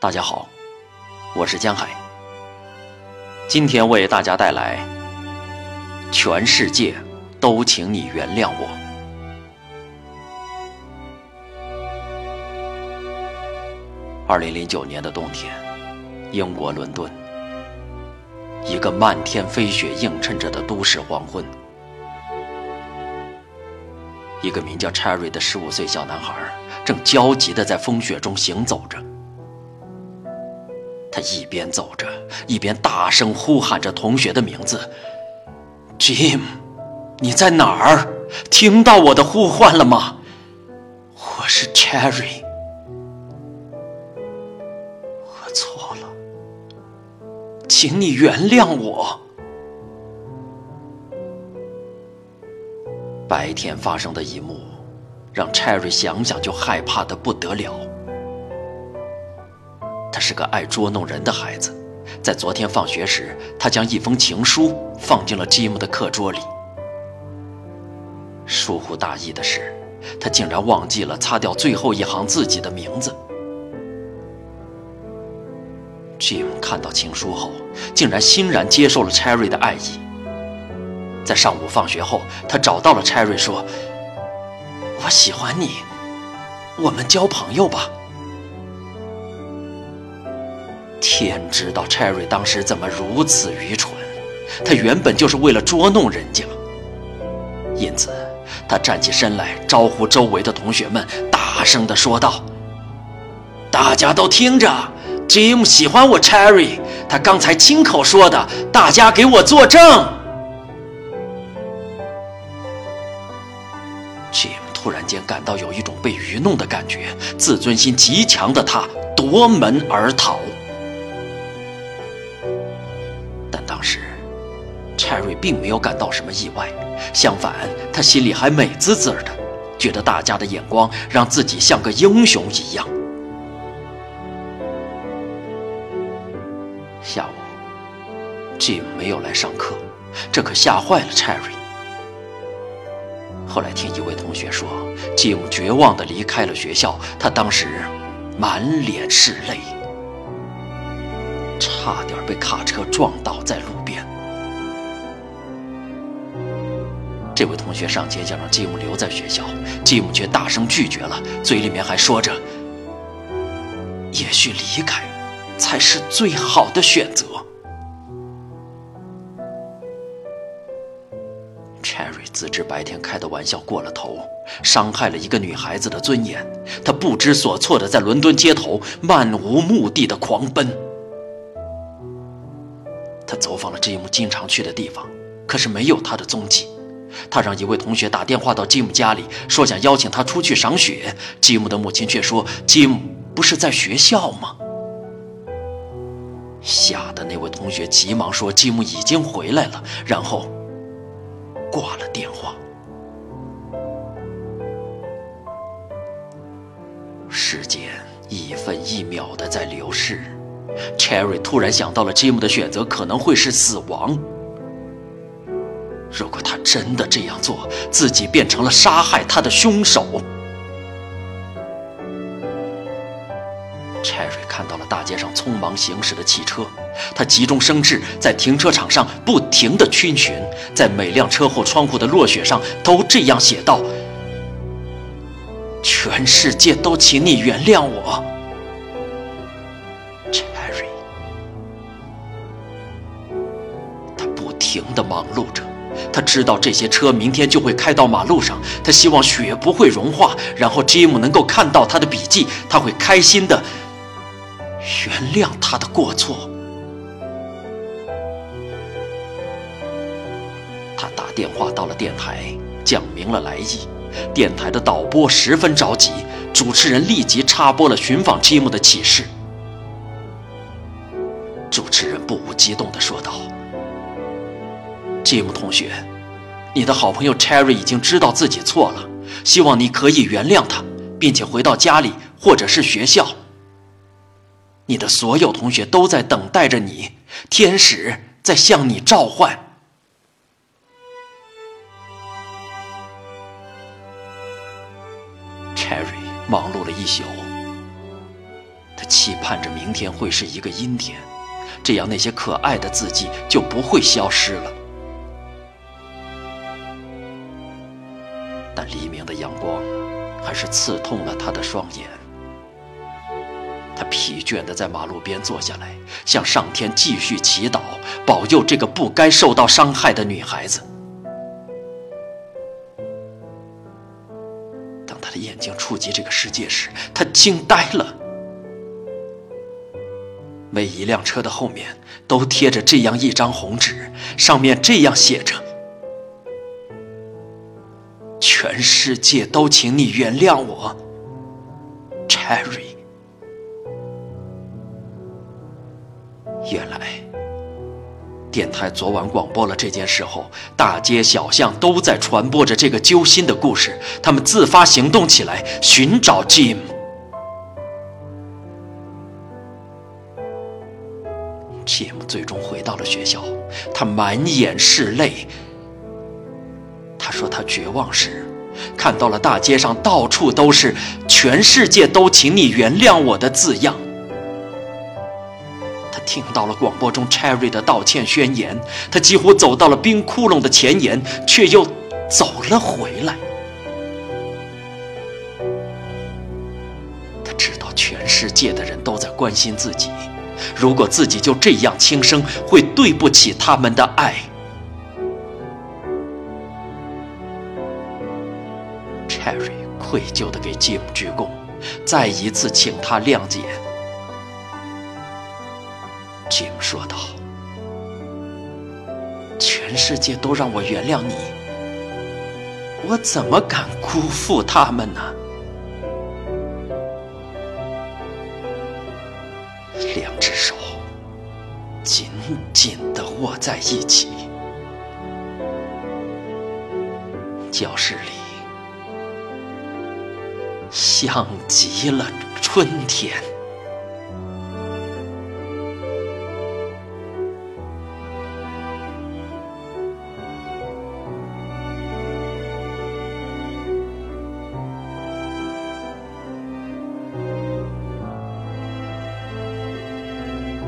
大家好，我是江海。今天为大家带来《全世界都请你原谅我》。二零零九年的冬天，英国伦敦，一个漫天飞雪映衬着的都市黄昏。一个名叫 Cherry 的十五岁小男孩正焦急地在风雪中行走着。他一边走着，一边大声呼喊着同学的名字：“Jim，你在哪儿？听到我的呼唤了吗？我是 Cherry，我错了，请你原谅我。”白天发生的一幕，让 Cherry 想想就害怕的不得了。他是个爱捉弄人的孩子，在昨天放学时，他将一封情书放进了 Jim 的课桌里。疏忽大意的是，他竟然忘记了擦掉最后一行自己的名字。Jim 看到情书后，竟然欣然接受了 Cherry 的爱意。在上午放学后，他找到了 Cherry，说：“我喜欢你，我们交朋友吧。”天知道 Cherry 当时怎么如此愚蠢，他原本就是为了捉弄人家，因此他站起身来招呼周围的同学们，大声地说道：“大家都听着，Jim 喜欢我 Cherry，他刚才亲口说的，大家给我作证。” Jim 突然间感到有一种被愚弄的感觉，自尊心极强的他夺门而逃。并没有感到什么意外，相反，他心里还美滋滋的，觉得大家的眼光让自己像个英雄一样。下午，Jim 没有来上课，这可吓坏了 Cherry。后来听一位同学说，Jim 绝望地离开了学校。他当时满脸是泪，差点被卡车撞倒在路这位同学上前想让 Jim 留在学校，Jim 却大声拒绝了，嘴里面还说着：“也许离开才是最好的选择。” Cherry 自知白天开的玩笑过了头，伤害了一个女孩子的尊严，他不知所措的在伦敦街头漫无目的的狂奔。他走访了 Jim 经常去的地方，可是没有他的踪迹。他让一位同学打电话到吉姆家里，说想邀请他出去赏雪。吉姆的母亲却说吉姆不是在学校吗？”吓得那位同学急忙说吉姆已经回来了。”然后。挂了电话。时间一分一秒的在流逝，Cherry 突然想到了吉姆的选择可能会是死亡。如果他真的这样做，自己变成了杀害他的凶手。Cherry 看到了大街上匆忙行驶的汽车。他急中生智，在停车场上不停地逡巡，在每辆车后窗户的落雪上都这样写道：“全世界都请你原谅我，Cherry。”他不停地忙碌着，他知道这些车明天就会开到马路上，他希望雪不会融化，然后 Jim 能够看到他的笔记，他会开心的原谅他的过错。他打电话到了电台，讲明了来意。电台的导播十分着急，主持人立即插播了寻访 Jim 的启事。主持人不无激动地说道：“Jim 同学，你的好朋友 Cherry 已经知道自己错了，希望你可以原谅他，并且回到家里或者是学校。你的所有同学都在等待着你，天使在向你召唤。” Cherry 忙碌了一宿，他期盼着明天会是一个阴天，这样那些可爱的字迹就不会消失了。阳光还是刺痛了他的双眼。他疲倦地在马路边坐下来，向上天继续祈祷，保佑这个不该受到伤害的女孩子。当他的眼睛触及这个世界时，他惊呆了。每一辆车的后面都贴着这样一张红纸，上面这样写着：“全世界都请你原谅我，Cherry。”原来，电台昨晚广播了这件事后，大街小巷都在传播着这个揪心的故事。他们自发行动起来，寻找 Jim。Jim 最终回到了学校，他满眼是泪。说他绝望时，看到了大街上到处都是“全世界都请你原谅我”的字样。他听到了广播中 Cherry 的道歉宣言，他几乎走到了冰窟窿的前沿，却又走了回来。他知道全世界的人都在关心自己，如果自己就这样轻生，会对不起他们的爱。艾瑞愧疚地给 Jim 鞠躬，再一次请他谅解。Jim 说道：“全世界都让我原谅你，我怎么敢辜负他们呢？”两只手紧紧地握在一起，教室里像极了春天。